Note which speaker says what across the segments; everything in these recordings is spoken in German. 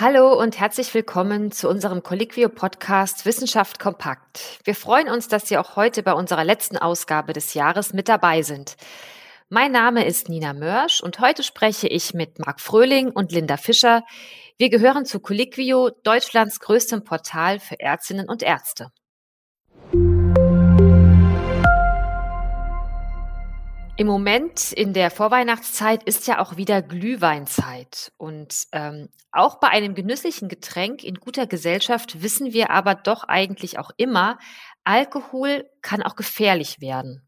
Speaker 1: Hallo und herzlich willkommen zu unserem Colliquio-Podcast Wissenschaft kompakt. Wir freuen uns, dass Sie auch heute bei unserer letzten Ausgabe des Jahres mit dabei sind. Mein Name ist Nina Mörsch und heute spreche ich mit Marc Fröhling und Linda Fischer. Wir gehören zu Colliquio, Deutschlands größtem Portal für Ärztinnen und Ärzte. Im Moment in der Vorweihnachtszeit ist ja auch wieder Glühweinzeit. Und ähm, auch bei einem genüsslichen Getränk in guter Gesellschaft wissen wir aber doch eigentlich auch immer, Alkohol kann auch gefährlich werden.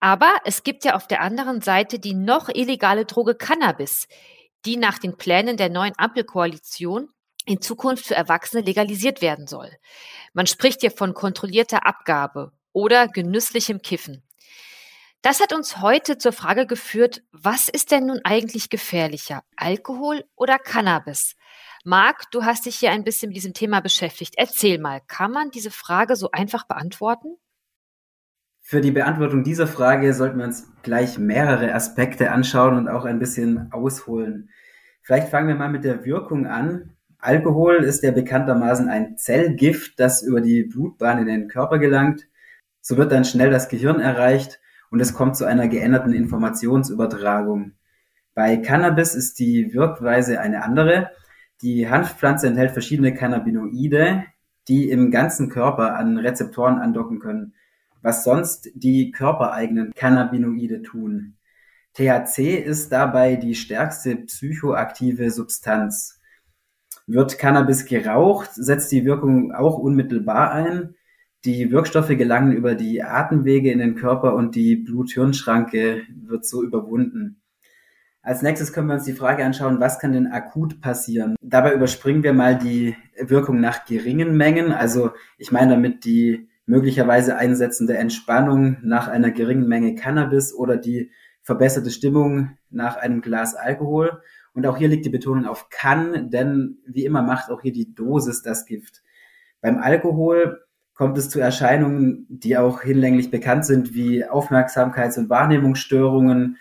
Speaker 1: Aber es gibt ja auf der anderen Seite die noch illegale Droge Cannabis, die nach den Plänen der neuen Ampelkoalition in Zukunft für Erwachsene legalisiert werden soll. Man spricht hier von kontrollierter Abgabe oder genüsslichem Kiffen. Das hat uns heute zur Frage geführt, was ist denn nun eigentlich gefährlicher, Alkohol oder Cannabis? Marc, du hast dich hier ein bisschen mit diesem Thema beschäftigt. Erzähl mal, kann man diese Frage so einfach beantworten?
Speaker 2: Für die Beantwortung dieser Frage sollten wir uns gleich mehrere Aspekte anschauen und auch ein bisschen ausholen. Vielleicht fangen wir mal mit der Wirkung an. Alkohol ist ja bekanntermaßen ein Zellgift, das über die Blutbahn in den Körper gelangt. So wird dann schnell das Gehirn erreicht und es kommt zu einer geänderten Informationsübertragung. Bei Cannabis ist die Wirkweise eine andere. Die Hanfpflanze enthält verschiedene Cannabinoide, die im ganzen Körper an Rezeptoren andocken können, was sonst die körpereigenen Cannabinoide tun. THC ist dabei die stärkste psychoaktive Substanz. Wird Cannabis geraucht, setzt die Wirkung auch unmittelbar ein. Die Wirkstoffe gelangen über die Atemwege in den Körper und die Blut-Hirn-Schranke wird so überwunden. Als nächstes können wir uns die Frage anschauen, was kann denn akut passieren? Dabei überspringen wir mal die Wirkung nach geringen Mengen. Also ich meine damit die möglicherweise einsetzende Entspannung nach einer geringen Menge Cannabis oder die verbesserte Stimmung nach einem Glas Alkohol. Und auch hier liegt die Betonung auf kann, denn wie immer macht auch hier die Dosis das Gift. Beim Alkohol kommt es zu Erscheinungen, die auch hinlänglich bekannt sind, wie Aufmerksamkeits- und Wahrnehmungsstörungen.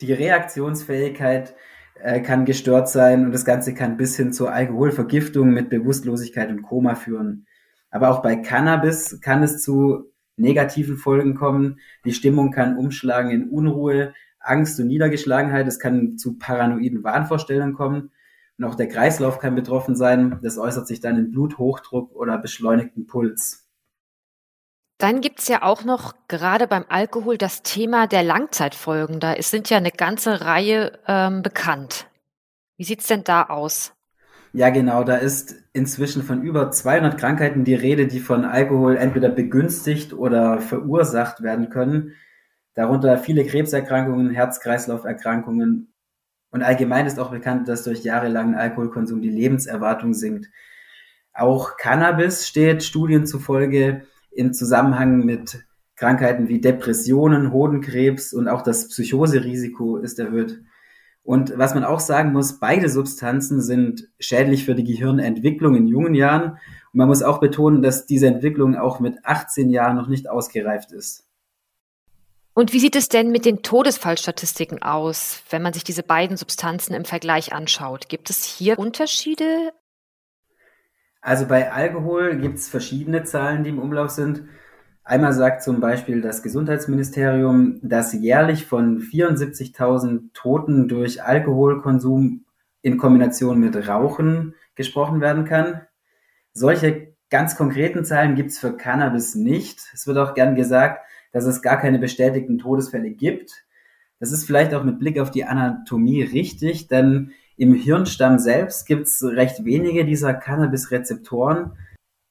Speaker 2: Die Reaktionsfähigkeit äh, kann gestört sein und das Ganze kann bis hin zur Alkoholvergiftung mit Bewusstlosigkeit und Koma führen. Aber auch bei Cannabis kann es zu negativen Folgen kommen. Die Stimmung kann umschlagen in Unruhe, Angst und Niedergeschlagenheit. Es kann zu paranoiden Wahnvorstellungen kommen. Und auch der Kreislauf kann betroffen sein. Das äußert sich dann in Bluthochdruck oder beschleunigten Puls.
Speaker 1: Dann gibt's ja auch noch gerade beim Alkohol das Thema der Langzeitfolgen. Da sind ja eine ganze Reihe ähm, bekannt. Wie sieht's denn da aus?
Speaker 2: Ja, genau. Da ist inzwischen von über 200 Krankheiten die Rede, die von Alkohol entweder begünstigt oder verursacht werden können. Darunter viele Krebserkrankungen, Herz-Kreislauf-Erkrankungen. Und allgemein ist auch bekannt, dass durch jahrelangen Alkoholkonsum die Lebenserwartung sinkt. Auch Cannabis steht Studien zufolge in Zusammenhang mit Krankheiten wie Depressionen, Hodenkrebs und auch das Psychoserisiko ist erhöht. Und was man auch sagen muss, beide Substanzen sind schädlich für die Gehirnentwicklung in jungen Jahren. Und man muss auch betonen, dass diese Entwicklung auch mit 18 Jahren noch nicht ausgereift ist.
Speaker 1: Und wie sieht es denn mit den Todesfallstatistiken aus, wenn man sich diese beiden Substanzen im Vergleich anschaut? Gibt es hier Unterschiede?
Speaker 2: Also bei Alkohol gibt es verschiedene Zahlen, die im Umlauf sind. Einmal sagt zum Beispiel das Gesundheitsministerium, dass jährlich von 74.000 Toten durch Alkoholkonsum in Kombination mit Rauchen gesprochen werden kann. Solche ganz konkreten Zahlen gibt es für Cannabis nicht. Es wird auch gern gesagt, dass es gar keine bestätigten Todesfälle gibt. Das ist vielleicht auch mit Blick auf die Anatomie richtig, denn im Hirnstamm selbst gibt es recht wenige dieser Cannabis-Rezeptoren,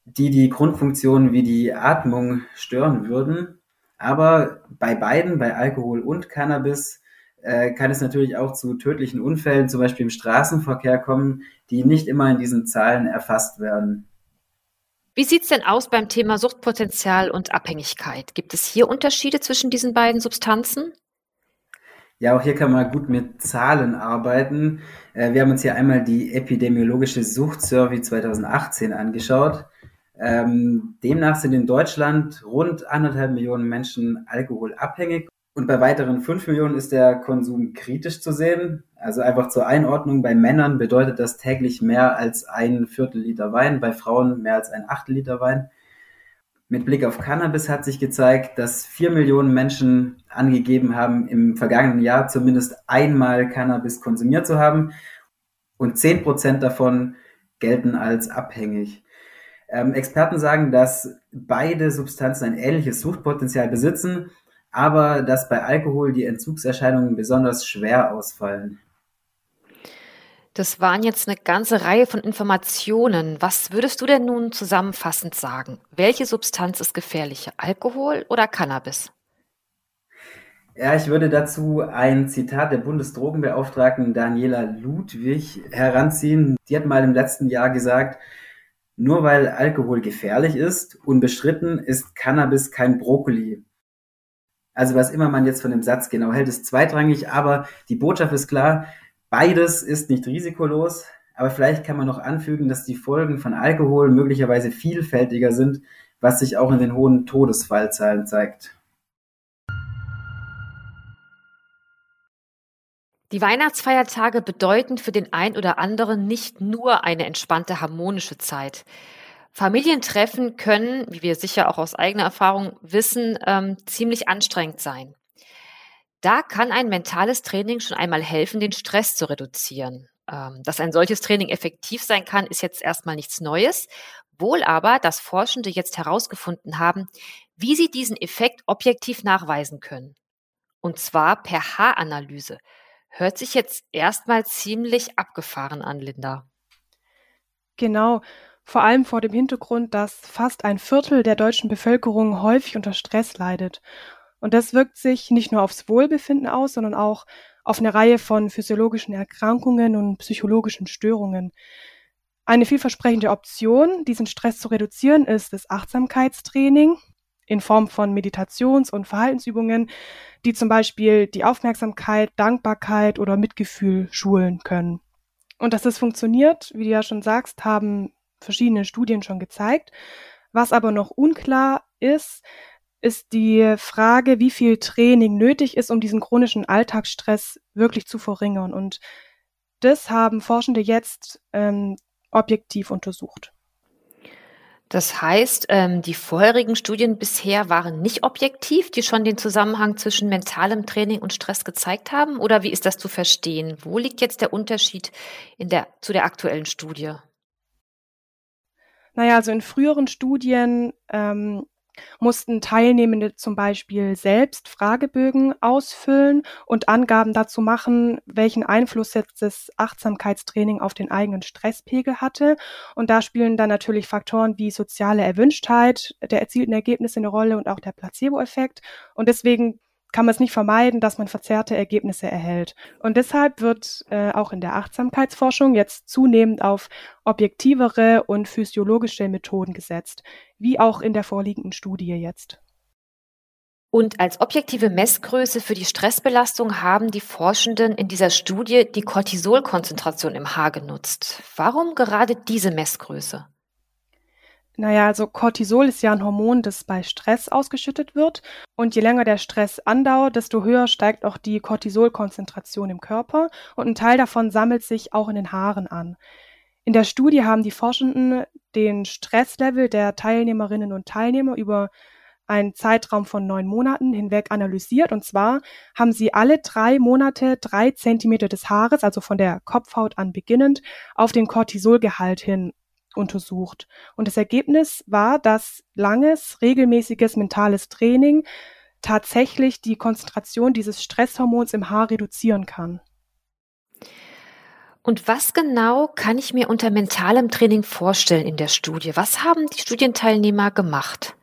Speaker 2: die die Grundfunktionen wie die Atmung stören würden. Aber bei beiden, bei Alkohol und Cannabis, äh, kann es natürlich auch zu tödlichen Unfällen, zum Beispiel im Straßenverkehr kommen, die nicht immer in diesen Zahlen erfasst werden.
Speaker 1: Wie sieht's denn aus beim Thema Suchtpotenzial und Abhängigkeit? Gibt es hier Unterschiede zwischen diesen beiden Substanzen?
Speaker 2: Ja, auch hier kann man gut mit Zahlen arbeiten. Äh, wir haben uns hier einmal die epidemiologische Suchtsurvey 2018 angeschaut. Ähm, demnach sind in Deutschland rund anderthalb Millionen Menschen alkoholabhängig und bei weiteren fünf Millionen ist der Konsum kritisch zu sehen. Also einfach zur Einordnung, bei Männern bedeutet das täglich mehr als ein Viertel Liter Wein, bei Frauen mehr als ein Achtel Liter Wein. Mit Blick auf Cannabis hat sich gezeigt, dass vier Millionen Menschen angegeben haben, im vergangenen Jahr zumindest einmal Cannabis konsumiert zu haben und zehn Prozent davon gelten als abhängig. Ähm, Experten sagen, dass beide Substanzen ein ähnliches Suchtpotenzial besitzen, aber dass bei Alkohol die Entzugserscheinungen besonders schwer ausfallen.
Speaker 1: Das waren jetzt eine ganze Reihe von Informationen. Was würdest du denn nun zusammenfassend sagen? Welche Substanz ist gefährlicher, Alkohol oder Cannabis?
Speaker 2: Ja, ich würde dazu ein Zitat der Bundesdrogenbeauftragten Daniela Ludwig heranziehen. Die hat mal im letzten Jahr gesagt, nur weil Alkohol gefährlich ist, unbestritten ist Cannabis kein Brokkoli. Also was immer man jetzt von dem Satz genau hält, ist zweitrangig, aber die Botschaft ist klar, Beides ist nicht risikolos, aber vielleicht kann man noch anfügen, dass die Folgen von Alkohol möglicherweise vielfältiger sind, was sich auch in den hohen Todesfallzahlen zeigt.
Speaker 1: Die Weihnachtsfeiertage bedeuten für den ein oder anderen nicht nur eine entspannte harmonische Zeit. Familientreffen können, wie wir sicher auch aus eigener Erfahrung wissen, ähm, ziemlich anstrengend sein. Da kann ein mentales Training schon einmal helfen, den Stress zu reduzieren. Ähm, dass ein solches Training effektiv sein kann, ist jetzt erstmal nichts Neues. Wohl aber, dass Forschende jetzt herausgefunden haben, wie sie diesen Effekt objektiv nachweisen können. Und zwar per Haaranalyse. Hört sich jetzt erstmal ziemlich abgefahren an, Linda.
Speaker 3: Genau. Vor allem vor dem Hintergrund, dass fast ein Viertel der deutschen Bevölkerung häufig unter Stress leidet. Und das wirkt sich nicht nur aufs Wohlbefinden aus, sondern auch auf eine Reihe von physiologischen Erkrankungen und psychologischen Störungen. Eine vielversprechende Option, diesen Stress zu reduzieren, ist das Achtsamkeitstraining in Form von Meditations- und Verhaltensübungen, die zum Beispiel die Aufmerksamkeit, Dankbarkeit oder Mitgefühl schulen können. Und dass das funktioniert, wie du ja schon sagst, haben verschiedene Studien schon gezeigt. Was aber noch unklar ist, ist die Frage, wie viel Training nötig ist, um diesen chronischen Alltagsstress wirklich zu verringern. Und das haben Forschende jetzt ähm, objektiv untersucht.
Speaker 1: Das heißt, ähm, die vorherigen Studien bisher waren nicht objektiv, die schon den Zusammenhang zwischen mentalem Training und Stress gezeigt haben? Oder wie ist das zu verstehen? Wo liegt jetzt der Unterschied in der, zu der aktuellen Studie?
Speaker 3: Naja, also in früheren Studien ähm, mussten Teilnehmende zum Beispiel selbst Fragebögen ausfüllen und Angaben dazu machen, welchen Einfluss jetzt das Achtsamkeitstraining auf den eigenen Stresspegel hatte. Und da spielen dann natürlich Faktoren wie soziale Erwünschtheit der erzielten Ergebnisse eine Rolle und auch der Placebo-Effekt. Und deswegen kann man es nicht vermeiden, dass man verzerrte Ergebnisse erhält. Und deshalb wird äh, auch in der Achtsamkeitsforschung jetzt zunehmend auf objektivere und physiologische Methoden gesetzt, wie auch in der vorliegenden Studie jetzt.
Speaker 1: Und als objektive Messgröße für die Stressbelastung haben die Forschenden in dieser Studie die Cortisolkonzentration im Haar genutzt. Warum gerade diese Messgröße?
Speaker 3: Naja, also Cortisol ist ja ein Hormon, das bei Stress ausgeschüttet wird. Und je länger der Stress andauert, desto höher steigt auch die Cortisolkonzentration im Körper. Und ein Teil davon sammelt sich auch in den Haaren an. In der Studie haben die Forschenden den Stresslevel der Teilnehmerinnen und Teilnehmer über einen Zeitraum von neun Monaten hinweg analysiert. Und zwar haben sie alle drei Monate drei Zentimeter des Haares, also von der Kopfhaut an beginnend, auf den Cortisolgehalt hin untersucht. Und das Ergebnis war, dass langes, regelmäßiges mentales Training tatsächlich die Konzentration dieses Stresshormons im Haar reduzieren kann.
Speaker 1: Und was genau kann ich mir unter mentalem Training vorstellen in der Studie? Was haben die Studienteilnehmer gemacht?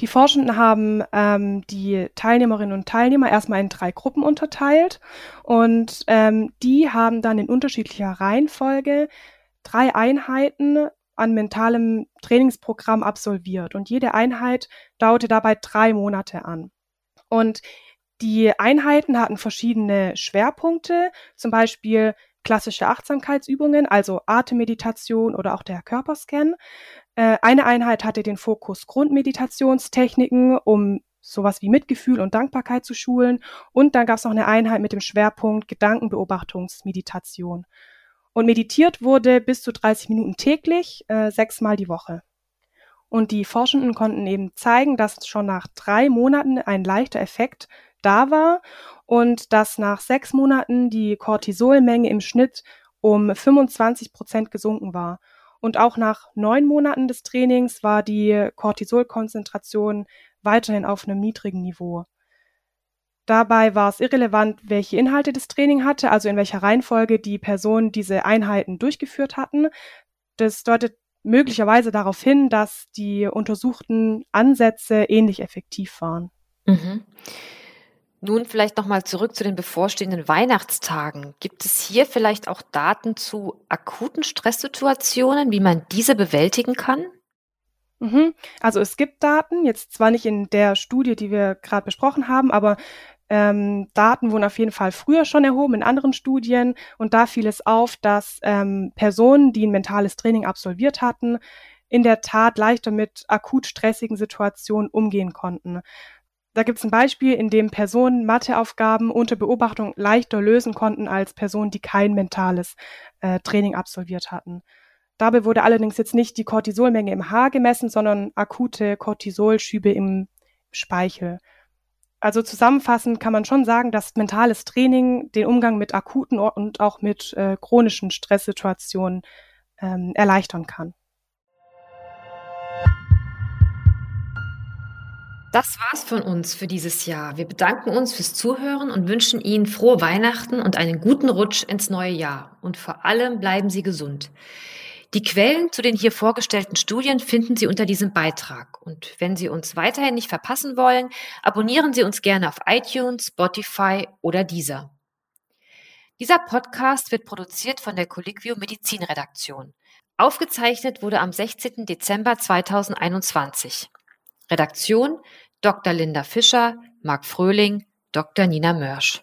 Speaker 3: Die Forschenden haben ähm, die Teilnehmerinnen und Teilnehmer erstmal in drei Gruppen unterteilt und ähm, die haben dann in unterschiedlicher Reihenfolge drei Einheiten an mentalem Trainingsprogramm absolviert und jede Einheit dauerte dabei drei Monate an. Und die Einheiten hatten verschiedene Schwerpunkte, zum Beispiel klassische Achtsamkeitsübungen, also Atemmeditation oder auch der Körperscan. Äh, eine Einheit hatte den Fokus Grundmeditationstechniken, um sowas wie Mitgefühl und Dankbarkeit zu schulen. Und dann gab es noch eine Einheit mit dem Schwerpunkt Gedankenbeobachtungsmeditation. Und meditiert wurde bis zu 30 Minuten täglich, äh, sechsmal die Woche. Und die Forschenden konnten eben zeigen, dass schon nach drei Monaten ein leichter Effekt da war und dass nach sechs Monaten die Cortisolmenge im Schnitt um 25 Prozent gesunken war. Und auch nach neun Monaten des Trainings war die Cortisolkonzentration weiterhin auf einem niedrigen Niveau. Dabei war es irrelevant, welche Inhalte das Training hatte, also in welcher Reihenfolge die Personen diese Einheiten durchgeführt hatten. Das deutet möglicherweise darauf hin, dass die untersuchten Ansätze ähnlich effektiv waren. Mhm.
Speaker 1: Nun vielleicht nochmal zurück zu den bevorstehenden Weihnachtstagen. Gibt es hier vielleicht auch Daten zu akuten Stresssituationen, wie man diese bewältigen kann?
Speaker 3: Mhm. Also es gibt Daten, jetzt zwar nicht in der Studie, die wir gerade besprochen haben, aber ähm, Daten wurden auf jeden Fall früher schon erhoben in anderen Studien und da fiel es auf, dass ähm, Personen, die ein mentales Training absolviert hatten, in der Tat leichter mit akut stressigen Situationen umgehen konnten. Da gibt es ein Beispiel, in dem Personen Matheaufgaben unter Beobachtung leichter lösen konnten als Personen, die kein mentales äh, Training absolviert hatten. Dabei wurde allerdings jetzt nicht die Cortisolmenge im Haar gemessen, sondern akute Cortisolschübe im Speichel. Also zusammenfassend kann man schon sagen, dass mentales Training den Umgang mit akuten und auch mit äh, chronischen Stresssituationen ähm, erleichtern kann.
Speaker 1: Das war's von uns für dieses Jahr. Wir bedanken uns fürs Zuhören und wünschen Ihnen frohe Weihnachten und einen guten Rutsch ins neue Jahr. Und vor allem bleiben Sie gesund. Die Quellen zu den hier vorgestellten Studien finden Sie unter diesem Beitrag. Und wenn Sie uns weiterhin nicht verpassen wollen, abonnieren Sie uns gerne auf iTunes, Spotify oder Deezer. Dieser Podcast wird produziert von der Colliquio Medizin Redaktion. Aufgezeichnet wurde am 16. Dezember 2021. Redaktion Dr. Linda Fischer, Marc Fröhling, Dr. Nina Mörsch.